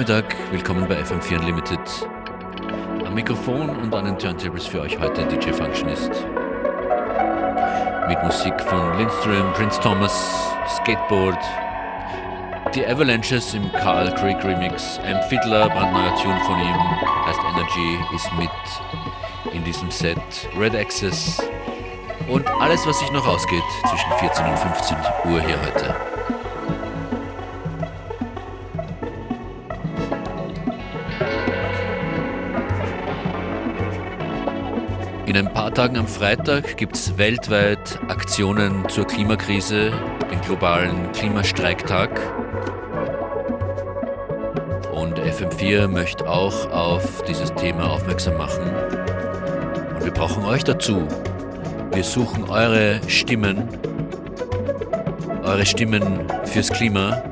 Nachmittag, willkommen bei FM4 Unlimited. Am Mikrofon und an den Turntables für euch heute DJ Functionist. Mit Musik von Lindström, Prince Thomas, Skateboard, die Avalanches im Carl Creek Remix, Amp Fiddler, brandneuer Tune von ihm, heißt Energy, ist mit in diesem Set, Red Access und alles, was sich noch ausgeht zwischen 14 und 15 Uhr hier heute. In ein paar Tagen am Freitag gibt es weltweit Aktionen zur Klimakrise, den globalen Klimastreiktag. Und FM4 möchte auch auf dieses Thema aufmerksam machen. Und wir brauchen euch dazu. Wir suchen eure Stimmen, eure Stimmen fürs Klima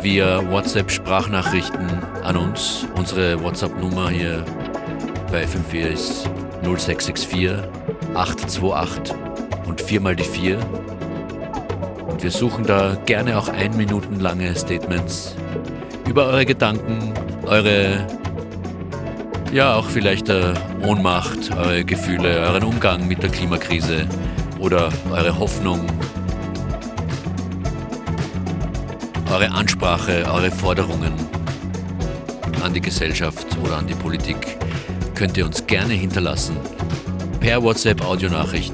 via WhatsApp-Sprachnachrichten an uns. Unsere WhatsApp-Nummer hier bei FM4 ist 0664 828 und viermal die 4. Und wir suchen da gerne auch ein Minuten lange Statements über eure Gedanken, eure, ja auch vielleicht äh, Ohnmacht, eure Gefühle, euren Umgang mit der Klimakrise oder eure Hoffnung, eure Ansprache, eure Forderungen an die Gesellschaft oder an die Politik könnt ihr uns gerne hinterlassen. Per WhatsApp Audionachricht.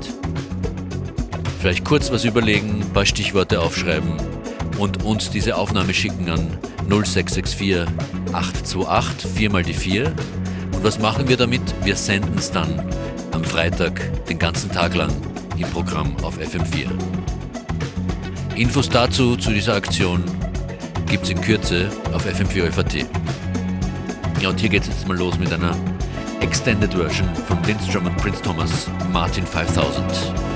Vielleicht kurz was überlegen, ein paar Stichworte aufschreiben und uns diese Aufnahme schicken an 0664 828 4 mal die 4. Und was machen wir damit? Wir senden es dann am Freitag den ganzen Tag lang im Programm auf FM4. Infos dazu, zu dieser Aktion, gibt es in Kürze auf FM4 Ja, und hier geht es jetzt mal los mit einer extended version from Lindstrom and Prince Thomas, Martin 5000.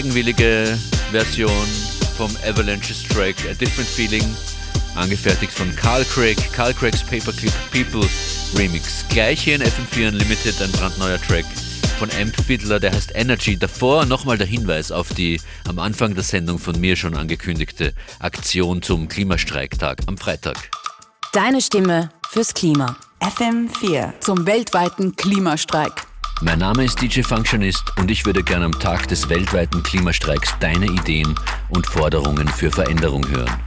eigenwillige Version vom Avalanches Track A Different Feeling, angefertigt von Carl Craig, Carl Craigs Paperclip People Remix. Gleich hier in FM4 Unlimited ein brandneuer Track von Amp Fiddler, der heißt Energy. Davor nochmal der Hinweis auf die am Anfang der Sendung von mir schon angekündigte Aktion zum Klimastreiktag am Freitag. Deine Stimme fürs Klima. FM4 zum weltweiten Klimastreik. Mein Name ist DJ Functionist und ich würde gerne am Tag des weltweiten Klimastreiks deine Ideen und Forderungen für Veränderung hören.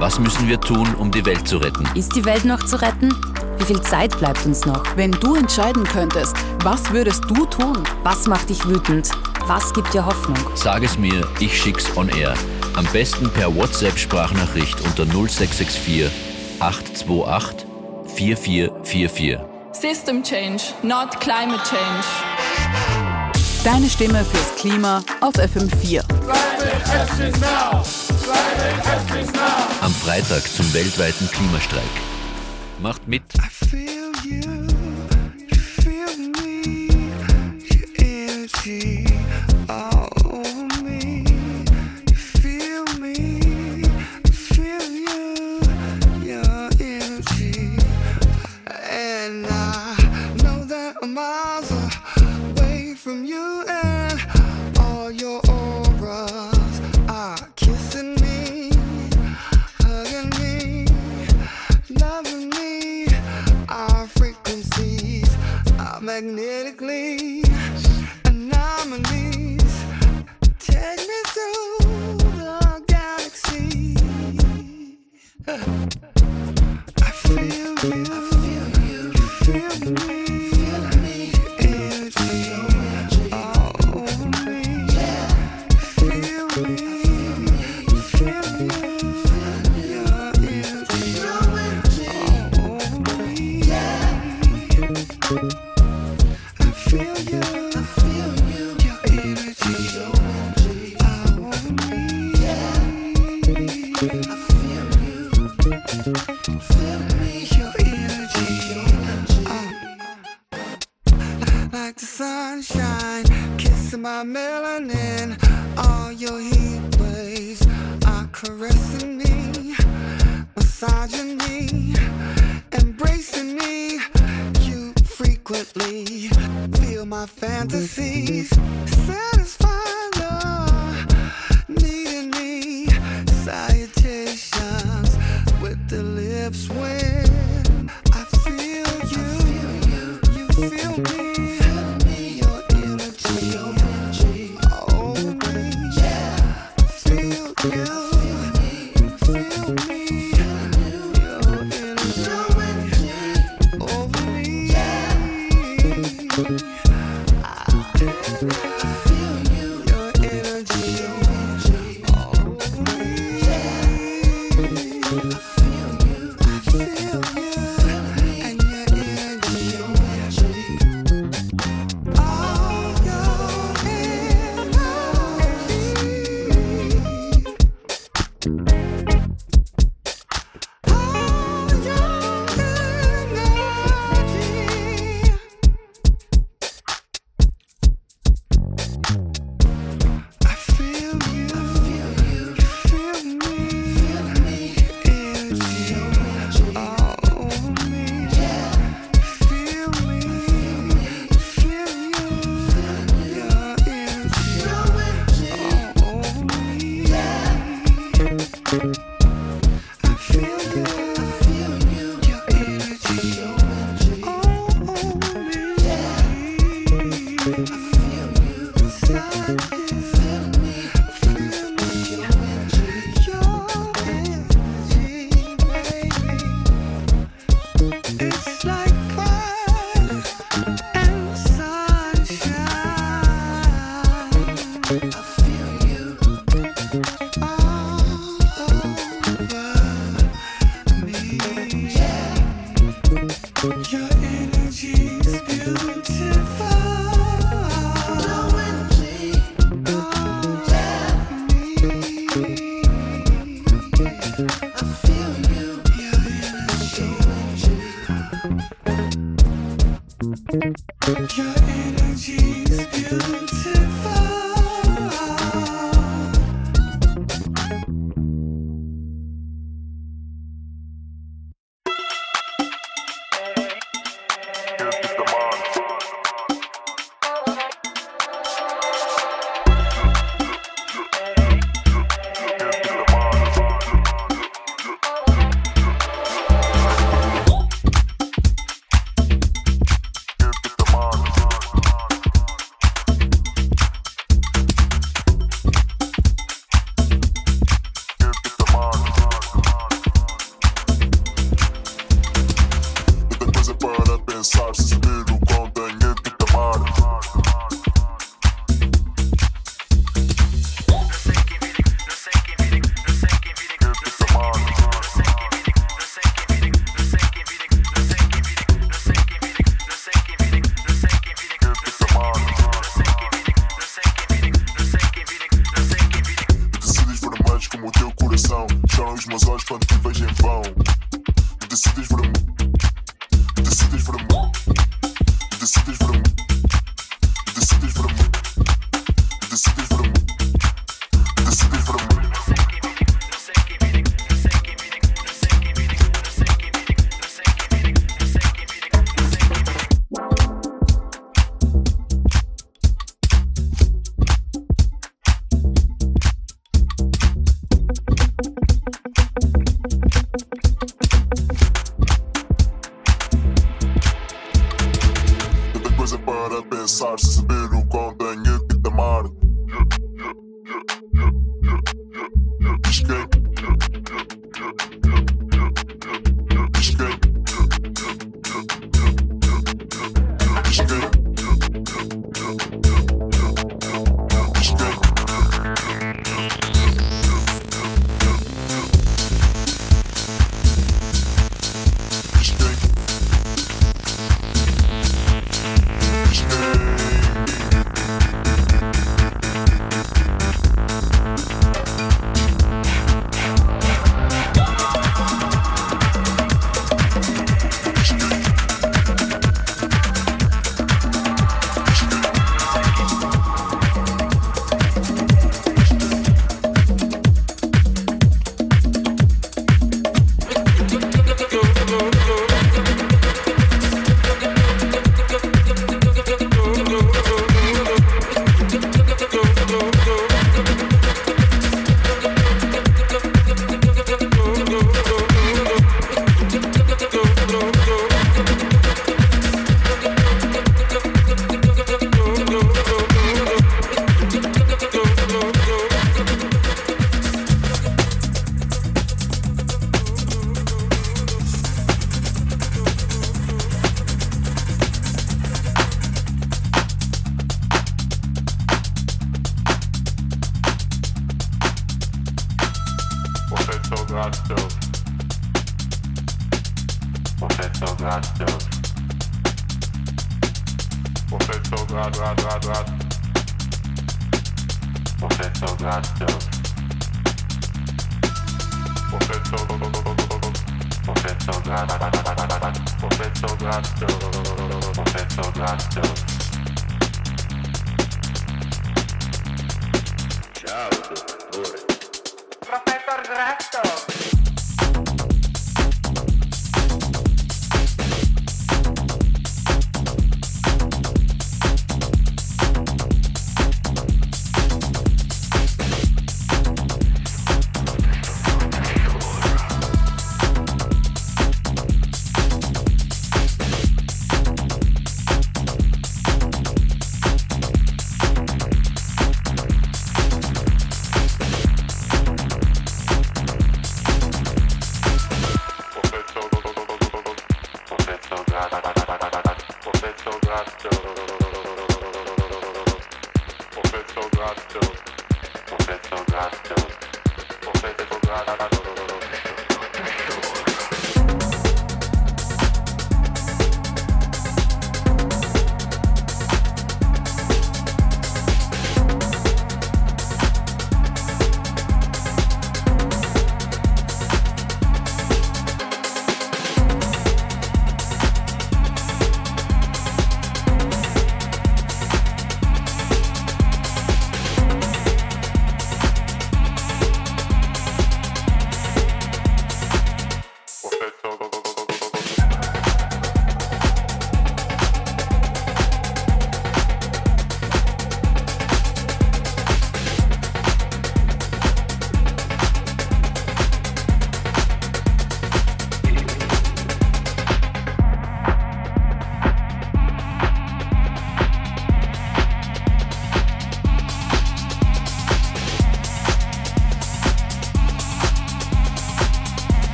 Was müssen wir tun, um die Welt zu retten? Ist die Welt noch zu retten? Wie viel Zeit bleibt uns noch? Wenn du entscheiden könntest, was würdest du tun? Was macht dich wütend? Was gibt dir Hoffnung? Sag es mir, ich schick's on air. Am besten per WhatsApp-Sprachnachricht unter 0664 828 4444. System Change, not Climate Change. Deine Stimme fürs Klima auf FM4. Am Freitag zum weltweiten Klimastreik. Macht mit.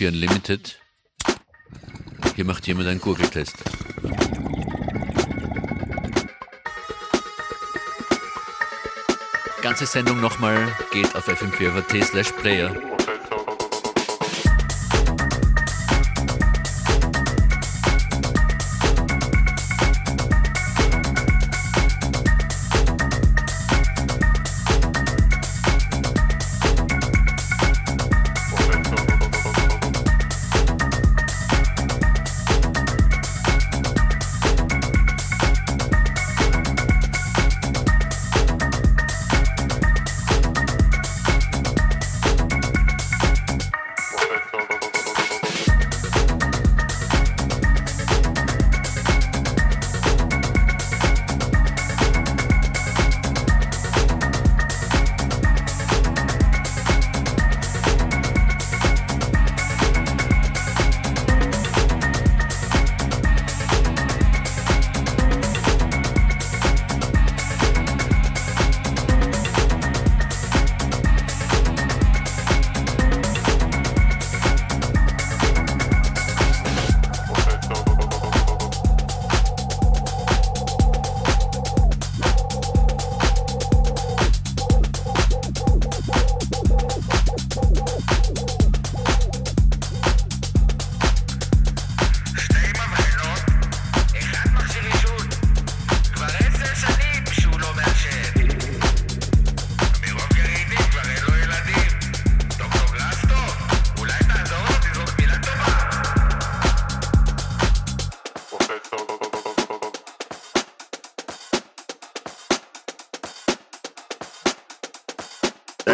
FM4 Unlimited. Hier macht jemand einen Gurgeltest. Ganze Sendung nochmal geht auf fm4.at slash player.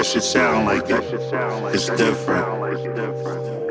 shit sound like it. It's different.